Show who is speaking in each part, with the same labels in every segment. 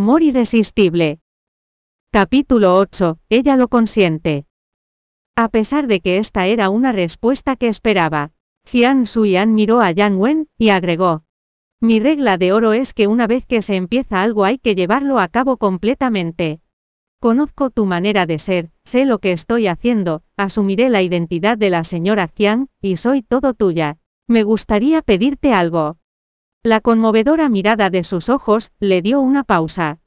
Speaker 1: Amor irresistible. Capítulo 8. Ella lo consiente. A pesar de que esta era una respuesta que esperaba, Jian Suyan miró a Yang Wen y agregó. Mi regla de oro es que una vez que se empieza algo hay que llevarlo a cabo completamente. Conozco tu manera de ser, sé lo que estoy haciendo, asumiré la identidad de la señora Jian, y soy todo tuya. Me gustaría pedirte algo. La conmovedora mirada de sus ojos le dio una pausa.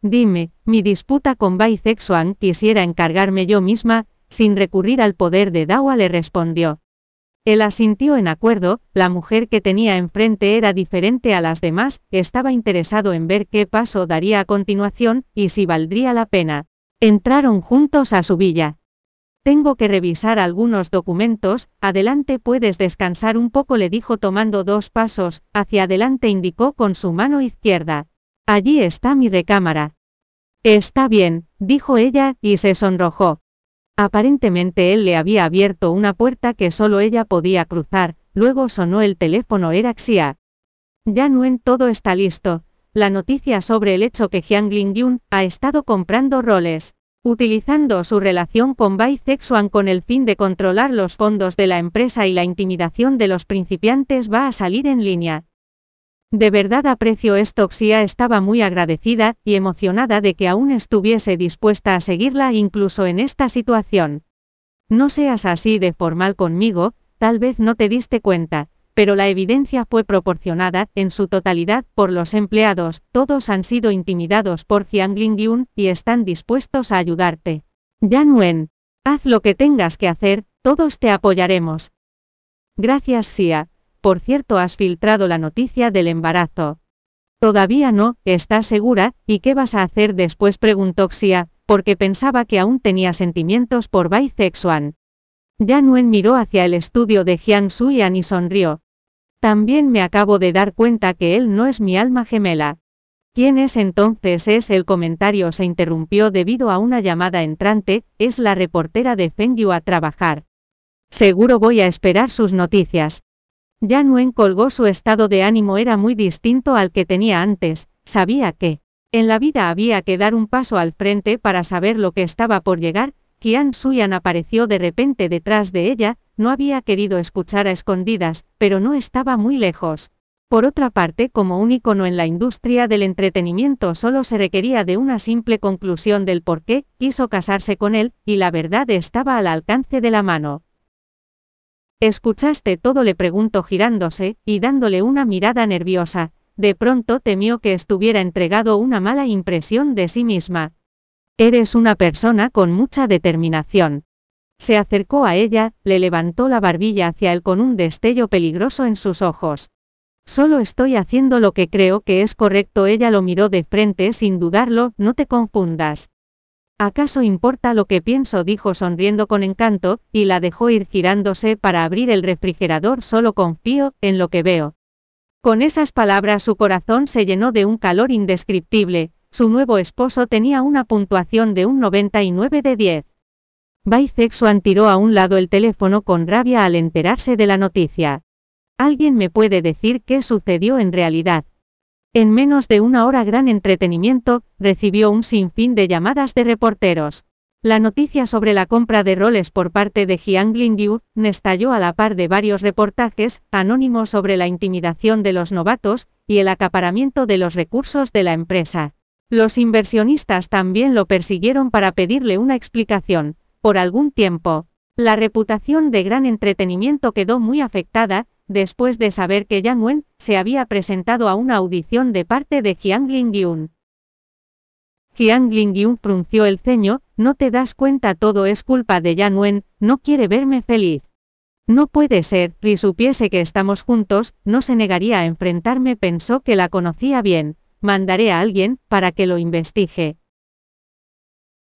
Speaker 1: Dime, mi disputa con Bai quisiera encargarme yo misma, sin recurrir al poder de Dawa le respondió. Él asintió en acuerdo, la mujer que tenía enfrente era diferente a las demás, estaba interesado en ver qué paso daría a continuación, y si valdría la pena. Entraron juntos a su villa. Tengo que revisar algunos documentos, adelante puedes descansar un poco le dijo tomando dos pasos, hacia adelante indicó con su mano izquierda. Allí está mi recámara. Está bien, dijo ella, y se sonrojó. Aparentemente él le había abierto una puerta que solo ella podía cruzar, luego sonó el teléfono era Xia. Ya en todo está listo, la noticia sobre el hecho que Jiang Lingyun ha estado comprando roles utilizando su relación con Bai con el fin de controlar los fondos de la empresa y la intimidación de los principiantes va a salir en línea. De verdad aprecio esto, Xia estaba muy agradecida y emocionada de que aún estuviese dispuesta a seguirla incluso en esta situación. No seas así de formal conmigo, tal vez no te diste cuenta, pero la evidencia fue proporcionada, en su totalidad, por los empleados, todos han sido intimidados por Jiang Lingyun, y están dispuestos a ayudarte. Yan Wen, haz lo que tengas que hacer, todos te apoyaremos. Gracias Xia, por cierto has filtrado la noticia del embarazo. Todavía no, ¿estás segura? ¿Y qué vas a hacer después? preguntó Xia, porque pensaba que aún tenía sentimientos por Bai Zexuan. Yan Wen miró hacia el estudio de Jiang Suyan y sonrió, también me acabo de dar cuenta que él no es mi alma gemela. ¿Quién es entonces? Es el comentario se interrumpió debido a una llamada entrante, es la reportera de Fengyu a trabajar. Seguro voy a esperar sus noticias. Yanwen colgó su estado de ánimo era muy distinto al que tenía antes, sabía que, en la vida había que dar un paso al frente para saber lo que estaba por llegar, Qian Suyan apareció de repente detrás de ella, no había querido escuchar a escondidas, pero no estaba muy lejos. Por otra parte, como un icono en la industria del entretenimiento solo se requería de una simple conclusión del por qué quiso casarse con él, y la verdad estaba al alcance de la mano. ¿Escuchaste todo? le preguntó girándose, y dándole una mirada nerviosa. De pronto temió que estuviera entregado una mala impresión de sí misma. Eres una persona con mucha determinación. Se acercó a ella, le levantó la barbilla hacia él con un destello peligroso en sus ojos. Solo estoy haciendo lo que creo que es correcto. Ella lo miró de frente sin dudarlo, no te confundas. ¿Acaso importa lo que pienso? dijo sonriendo con encanto, y la dejó ir girándose para abrir el refrigerador. Solo confío en lo que veo. Con esas palabras su corazón se llenó de un calor indescriptible, su nuevo esposo tenía una puntuación de un 99 de 10. Bai Zexuan tiró a un lado el teléfono con rabia al enterarse de la noticia. ¿Alguien me puede decir qué sucedió en realidad? En menos de una hora gran entretenimiento, recibió un sinfín de llamadas de reporteros. La noticia sobre la compra de roles por parte de Jiang Lingyu estalló a la par de varios reportajes anónimos sobre la intimidación de los novatos y el acaparamiento de los recursos de la empresa. Los inversionistas también lo persiguieron para pedirle una explicación. Por algún tiempo, la reputación de gran entretenimiento quedó muy afectada, después de saber que Yang Wen se había presentado a una audición de parte de Jiang Lingyun. Jiang Lingyun frunció el ceño, no te das cuenta todo es culpa de Yang Wen, no quiere verme feliz. No puede ser, si supiese que estamos juntos, no se negaría a enfrentarme pensó que la conocía bien, mandaré a alguien, para que lo investigue.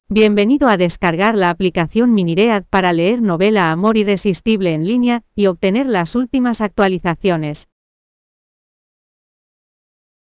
Speaker 1: Bienvenido a descargar la aplicación Miniread para leer novela Amor Irresistible en línea, y obtener las últimas actualizaciones.